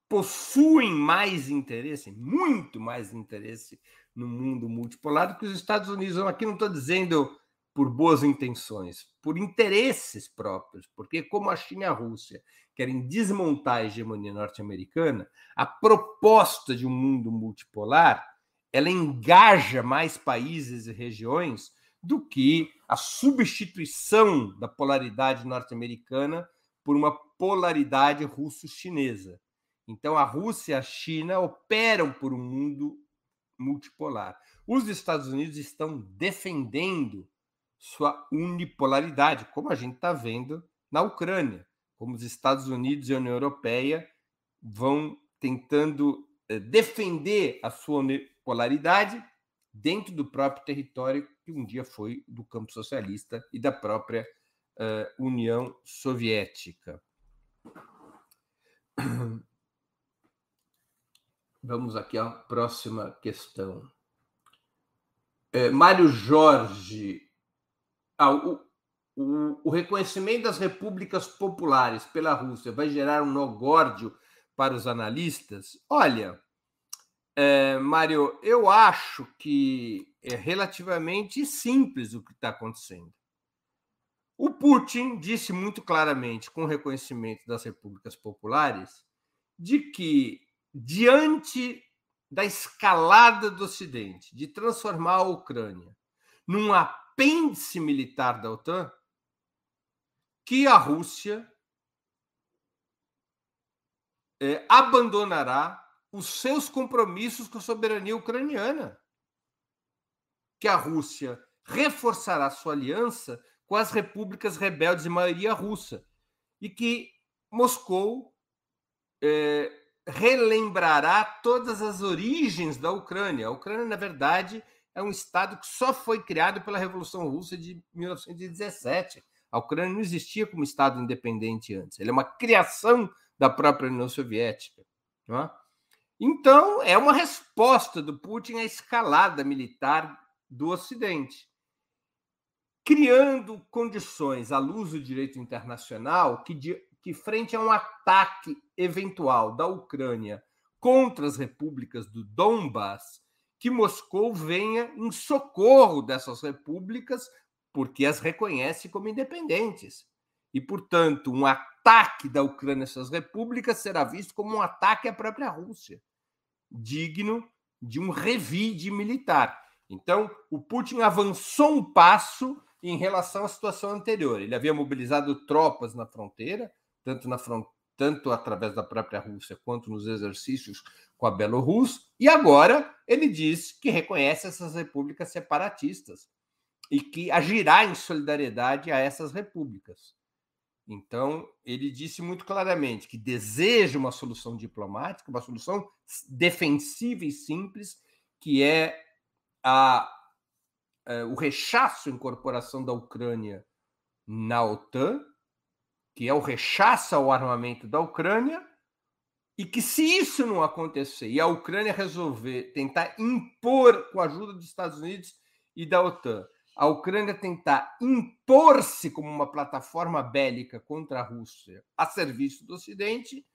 possuem mais interesse, muito mais interesse no mundo multipolar do que os Estados Unidos. Aqui não estou dizendo por boas intenções, por interesses próprios, porque como a China e a Rússia querem desmontar a hegemonia norte-americana, a proposta de um mundo multipolar ela engaja mais países e regiões do que a substituição da polaridade norte-americana por uma polaridade russo-chinesa. Então, a Rússia e a China operam por um mundo multipolar. Os Estados Unidos estão defendendo sua unipolaridade, como a gente está vendo na Ucrânia, como os Estados Unidos e a União Europeia vão tentando eh, defender a sua unipolaridade dentro do próprio território que um dia foi do campo socialista e da própria uh, União Soviética. Vamos aqui à próxima questão. É, Mário Jorge. Ah, o, o, o, reconhecimento das repúblicas populares pela Rússia vai gerar um nó górdio para os analistas? Olha, é, Mário, eu acho que é relativamente simples o que está acontecendo. O Putin disse muito claramente, com reconhecimento das repúblicas populares, de que diante da escalada do Ocidente, de transformar a Ucrânia num apêndice militar da OTAN, que a Rússia é, abandonará os seus compromissos com a soberania ucraniana, que a Rússia reforçará sua aliança com as repúblicas rebeldes de maioria russa e que Moscou é, relembrará todas as origens da Ucrânia. A Ucrânia, na verdade, é um estado que só foi criado pela Revolução Russa de 1917. A Ucrânia não existia como estado independente antes. Ele é uma criação da própria União Soviética. É? Então, é uma resposta do Putin à escalada militar do Ocidente, criando condições à luz do direito internacional que, que frente a um ataque eventual da Ucrânia contra as repúblicas do Donbass, que Moscou venha em socorro dessas repúblicas, porque as reconhece como independentes. E, portanto, um ataque da Ucrânia a essas repúblicas será visto como um ataque à própria Rússia, digno de um revide militar. Então, o Putin avançou um passo em relação à situação anterior. Ele havia mobilizado tropas na fronteira, tanto, na front... tanto através da própria Rússia quanto nos exercícios com a Bielorrússia, e agora ele diz que reconhece essas repúblicas separatistas e que agirá em solidariedade a essas repúblicas. Então, ele disse muito claramente que deseja uma solução diplomática, uma solução defensiva e simples, que é a, é, o rechaço à incorporação da Ucrânia na OTAN, que é o rechaço ao armamento da Ucrânia, e que se isso não acontecer e a Ucrânia resolver tentar impor, com a ajuda dos Estados Unidos e da OTAN, a Ucrânia tentar impor-se como uma plataforma bélica contra a Rússia a serviço do Ocidente,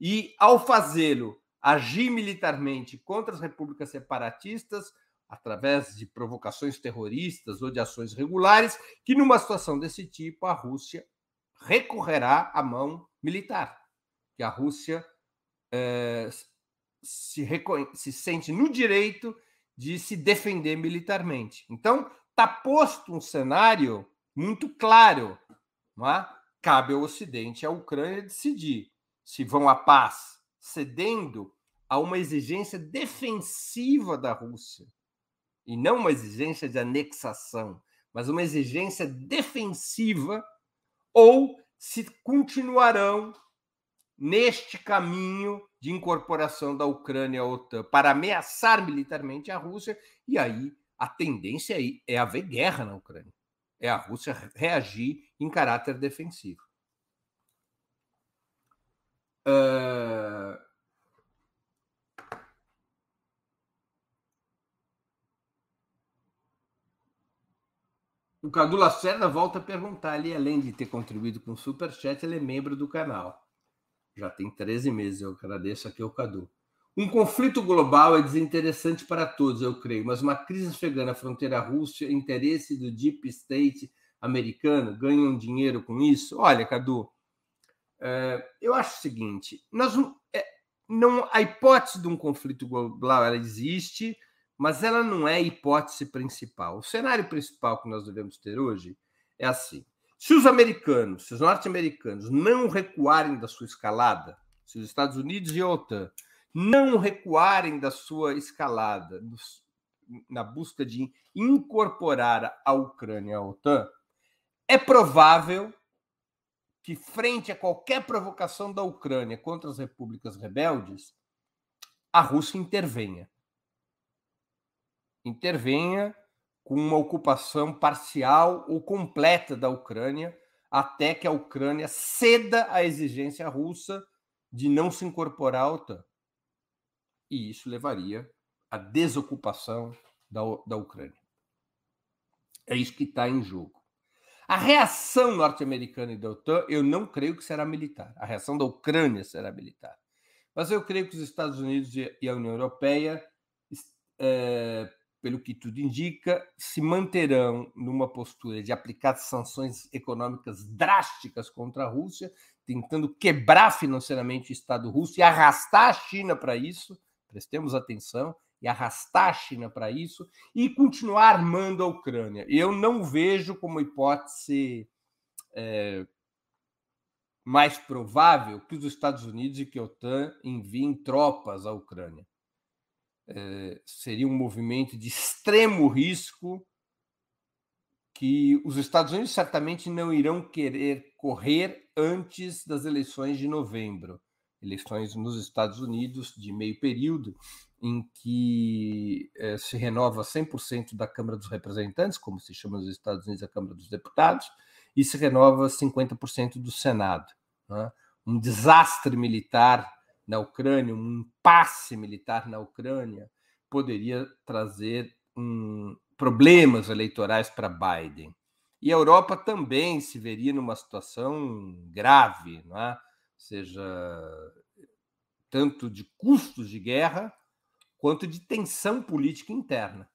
e ao fazê-lo, agir militarmente contra as repúblicas separatistas, através de provocações terroristas ou de ações regulares, que numa situação desse tipo a Rússia recorrerá à mão militar, que a Rússia é, se, se sente no direito de se defender militarmente. Então, está posto um cenário muito claro. Não é? Cabe ao Ocidente, à Ucrânia, decidir se vão à paz cedendo a uma exigência defensiva da Rússia, e não uma exigência de anexação, mas uma exigência defensiva ou se continuarão neste caminho de incorporação da Ucrânia à OTAN para ameaçar militarmente a Rússia, e aí a tendência é haver guerra na Ucrânia. É a Rússia reagir em caráter defensivo. Uh, O Cadu Lacerda volta a perguntar ali, além de ter contribuído com o Superchat, ele é membro do canal. Já tem 13 meses, eu agradeço aqui ao Cadu. Um conflito global é desinteressante para todos, eu creio, mas uma crise afegã na fronteira Rússia, interesse do Deep State americano, ganham dinheiro com isso? Olha, Cadu, é, eu acho o seguinte: nós, é, não, a hipótese de um conflito global ela existe, mas ela não é a hipótese principal. O cenário principal que nós devemos ter hoje é assim: se os americanos, se os norte-americanos não recuarem da sua escalada, se os Estados Unidos e a OTAN não recuarem da sua escalada na busca de incorporar a Ucrânia à OTAN, é provável que, frente a qualquer provocação da Ucrânia contra as repúblicas rebeldes, a Rússia intervenha. Intervenha com uma ocupação parcial ou completa da Ucrânia, até que a Ucrânia ceda à exigência russa de não se incorporar à OTAN. E isso levaria à desocupação da, da Ucrânia. É isso que está em jogo. A reação norte-americana e da OTAN, eu não creio que será militar. A reação da Ucrânia será militar. Mas eu creio que os Estados Unidos e a União Europeia, é, pelo que tudo indica, se manterão numa postura de aplicar sanções econômicas drásticas contra a Rússia, tentando quebrar financeiramente o Estado russo e arrastar a China para isso. Prestemos atenção e arrastar a China para isso e continuar armando a Ucrânia. Eu não vejo como hipótese é, mais provável que os Estados Unidos e que a OTAN enviem tropas à Ucrânia. É, seria um movimento de extremo risco que os Estados Unidos certamente não irão querer correr antes das eleições de novembro eleições nos Estados Unidos de meio período, em que eh, se renova 100% da Câmara dos Representantes, como se chama nos Estados Unidos a Câmara dos Deputados, e se renova 50% do Senado. Né? Um desastre militar na Ucrânia, um impasse militar na Ucrânia, poderia trazer um, problemas eleitorais para Biden. E a Europa também se veria numa situação grave, é? Seja tanto de custos de guerra quanto de tensão política interna.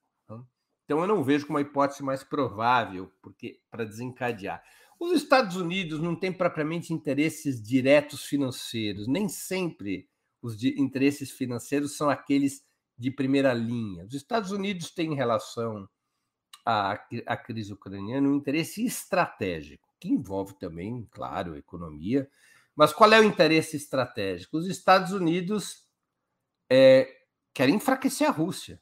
Então eu não vejo como a hipótese mais provável porque para desencadear. Os Estados Unidos não têm propriamente interesses diretos financeiros, nem sempre os interesses financeiros são aqueles de primeira linha. Os Estados Unidos têm em relação à, à crise ucraniana um interesse estratégico, que envolve também, claro, economia, mas qual é o interesse estratégico? Os Estados Unidos é, querem enfraquecer a Rússia,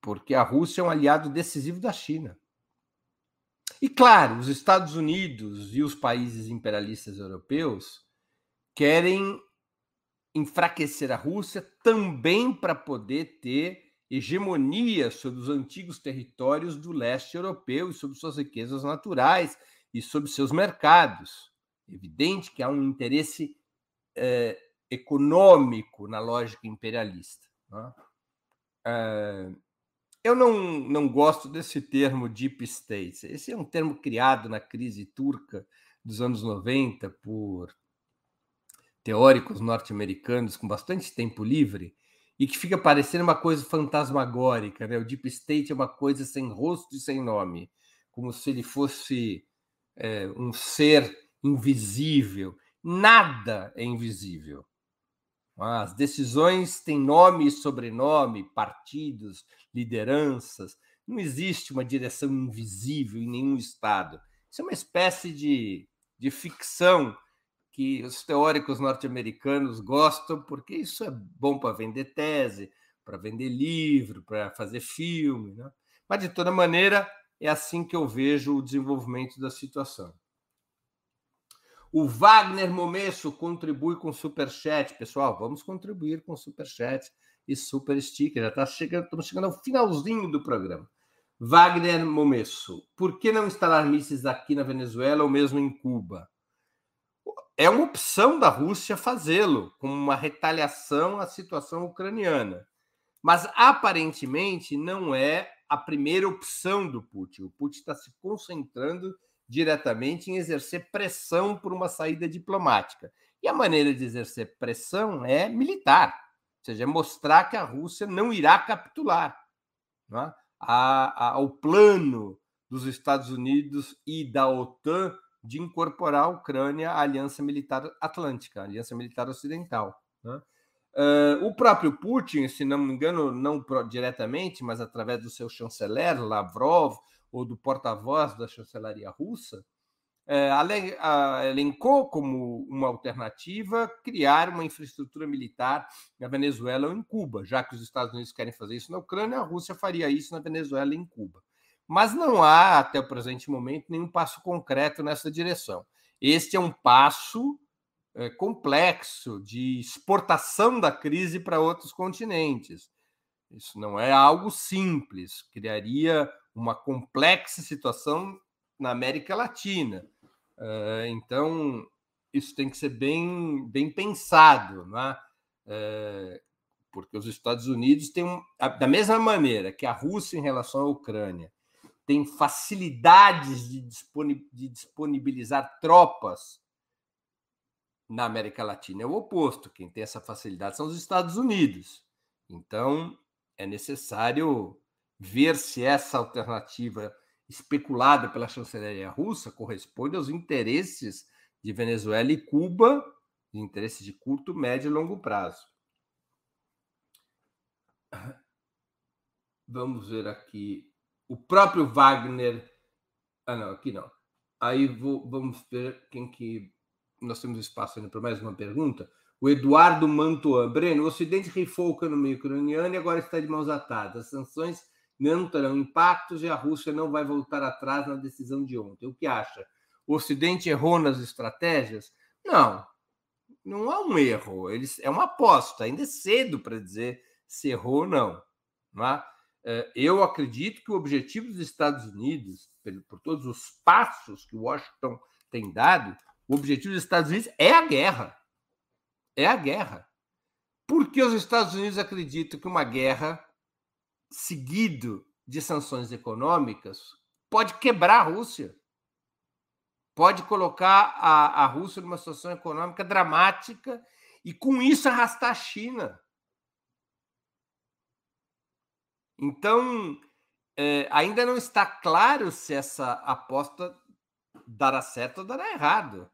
porque a Rússia é um aliado decisivo da China. E claro, os Estados Unidos e os países imperialistas europeus querem enfraquecer a Rússia também para poder ter hegemonia sobre os antigos territórios do leste europeu e sobre suas riquezas naturais e sobre seus mercados. Evidente que há um interesse é, econômico na lógica imperialista. Né? É, eu não, não gosto desse termo deep state. Esse é um termo criado na crise turca dos anos 90 por teóricos norte-americanos com bastante tempo livre e que fica parecendo uma coisa fantasmagórica. Né? O deep state é uma coisa sem rosto e sem nome, como se ele fosse é, um ser invisível. Nada é invisível. As decisões têm nome e sobrenome, partidos, lideranças. Não existe uma direção invisível em nenhum Estado. Isso é uma espécie de, de ficção que os teóricos norte-americanos gostam, porque isso é bom para vender tese, para vender livro, para fazer filme. Né? Mas, de toda maneira, é assim que eu vejo o desenvolvimento da situação. O Wagner Momesso contribui com super chat, pessoal. Vamos contribuir com super chat e super sticker. Já tá chegando, estamos chegando ao finalzinho do programa. Wagner Momesso, por que não instalar mísseis aqui na Venezuela ou mesmo em Cuba? É uma opção da Rússia fazê-lo, como uma retaliação à situação ucraniana. Mas aparentemente não é a primeira opção do Putin. O Putin está se concentrando diretamente em exercer pressão por uma saída diplomática. E a maneira de exercer pressão é militar, ou seja, é mostrar que a Rússia não irá capitular não é? a, a, ao plano dos Estados Unidos e da OTAN de incorporar a Ucrânia à Aliança Militar Atlântica, à Aliança Militar Ocidental. Né? Uh, o próprio Putin, se não me engano, não diretamente, mas através do seu chanceler, Lavrov, ou do porta-voz da chancelaria russa, uh, elencou como uma alternativa criar uma infraestrutura militar na Venezuela ou em Cuba. Já que os Estados Unidos querem fazer isso na Ucrânia, a Rússia faria isso na Venezuela e em Cuba. Mas não há, até o presente momento, nenhum passo concreto nessa direção. Este é um passo é, complexo de exportação da crise para outros continentes. Isso não é algo simples, criaria uma complexa situação na América Latina. É, então, isso tem que ser bem, bem pensado, né? É, porque os Estados Unidos têm, um, da mesma maneira que a Rússia em relação à Ucrânia, tem facilidades de disponibilizar tropas na América Latina é o oposto. Quem tem essa facilidade são os Estados Unidos. Então, é necessário ver se essa alternativa especulada pela chancelaria russa corresponde aos interesses de Venezuela e Cuba, interesses de curto, médio e longo prazo. Vamos ver aqui. O próprio Wagner. Ah, não, aqui não. Aí vou, vamos ver quem que nós temos espaço ainda para mais uma pergunta. O Eduardo Mantuan. Breno, o Ocidente rifou o economia e agora está de mãos atadas. As sanções não terão impactos e a Rússia não vai voltar atrás na decisão de ontem. O que acha? O Ocidente errou nas estratégias? Não, não há um erro. Eles, é uma aposta. Ainda é cedo para dizer se errou ou não. não é? é eu acredito que o objetivo dos Estados Unidos, por todos os passos que Washington tem dado, o objetivo dos Estados Unidos é a guerra. É a guerra. Porque os Estados Unidos acreditam que uma guerra seguido de sanções econômicas pode quebrar a Rússia. Pode colocar a, a Rússia numa situação econômica dramática e, com isso, arrastar a China. Então, é, ainda não está claro se essa aposta dará certo ou dará errado.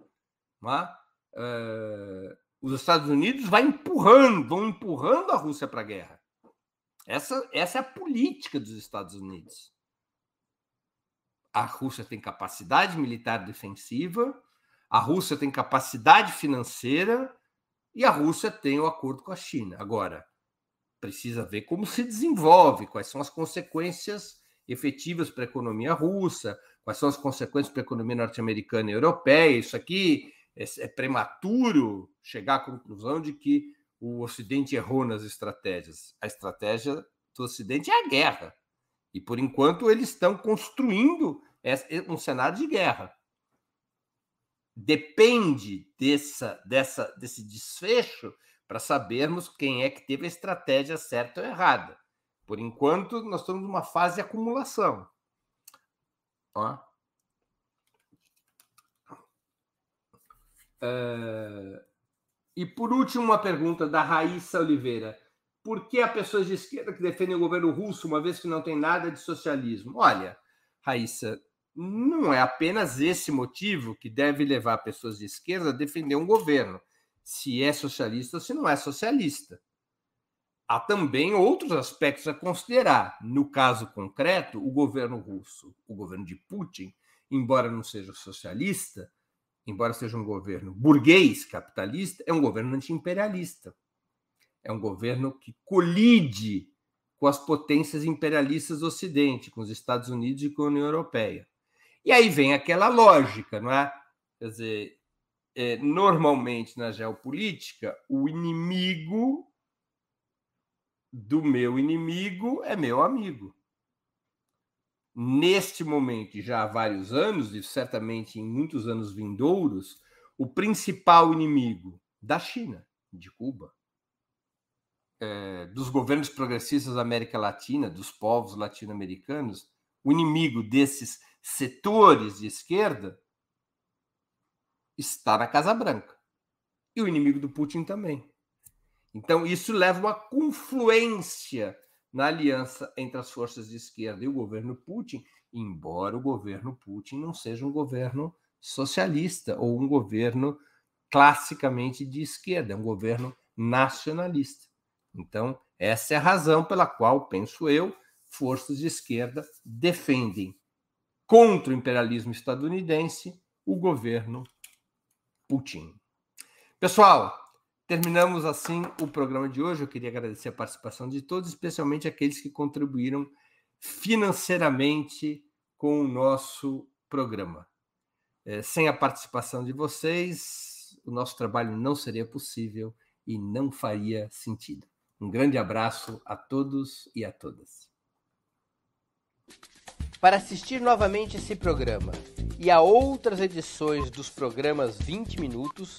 Uh, os Estados Unidos vai empurrando, vão empurrando a Rússia para a guerra. Essa, essa é a política dos Estados Unidos. A Rússia tem capacidade militar defensiva, a Rússia tem capacidade financeira e a Rússia tem o acordo com a China. Agora, precisa ver como se desenvolve, quais são as consequências efetivas para a economia russa, quais são as consequências para a economia norte-americana e europeia. Isso aqui é, é prematuro chegar à conclusão de que o Ocidente errou nas estratégias. A estratégia do Ocidente é a guerra. E, por enquanto, eles estão construindo um cenário de guerra. Depende dessa, dessa, desse desfecho para sabermos quem é que teve a estratégia certa ou errada. Por enquanto, nós estamos numa fase de acumulação. Ó. e por último, uma pergunta da Raíssa Oliveira. Por que há pessoas de esquerda que defendem o governo russo, uma vez que não tem nada de socialismo? Olha, Raíssa, não é apenas esse motivo que deve levar pessoas de esquerda a defender um governo, se é socialista ou se não é socialista há também outros aspectos a considerar. No caso concreto, o governo russo, o governo de Putin, embora não seja socialista, embora seja um governo burguês, capitalista, é um governo anti-imperialista. É um governo que colide com as potências imperialistas do Ocidente, com os Estados Unidos e com a União Europeia. E aí vem aquela lógica, não é? Quer dizer, é, normalmente na geopolítica, o inimigo do meu inimigo é meu amigo. Neste momento, já há vários anos, e certamente em muitos anos vindouros, o principal inimigo da China, de Cuba, é, dos governos progressistas da América Latina, dos povos latino-americanos, o inimigo desses setores de esquerda está na Casa Branca. E o inimigo do Putin também. Então, isso leva a uma confluência na aliança entre as forças de esquerda e o governo Putin, embora o governo Putin não seja um governo socialista ou um governo classicamente de esquerda, é um governo nacionalista. Então, essa é a razão pela qual, penso eu, forças de esquerda defendem contra o imperialismo estadunidense o governo Putin. Pessoal, terminamos assim o programa de hoje. Eu queria agradecer a participação de todos, especialmente aqueles que contribuíram financeiramente com o nosso programa. É, sem a participação de vocês, o nosso trabalho não seria possível e não faria sentido. Um grande abraço a todos e a todas. Para assistir novamente esse programa e a outras edições dos programas 20 Minutos,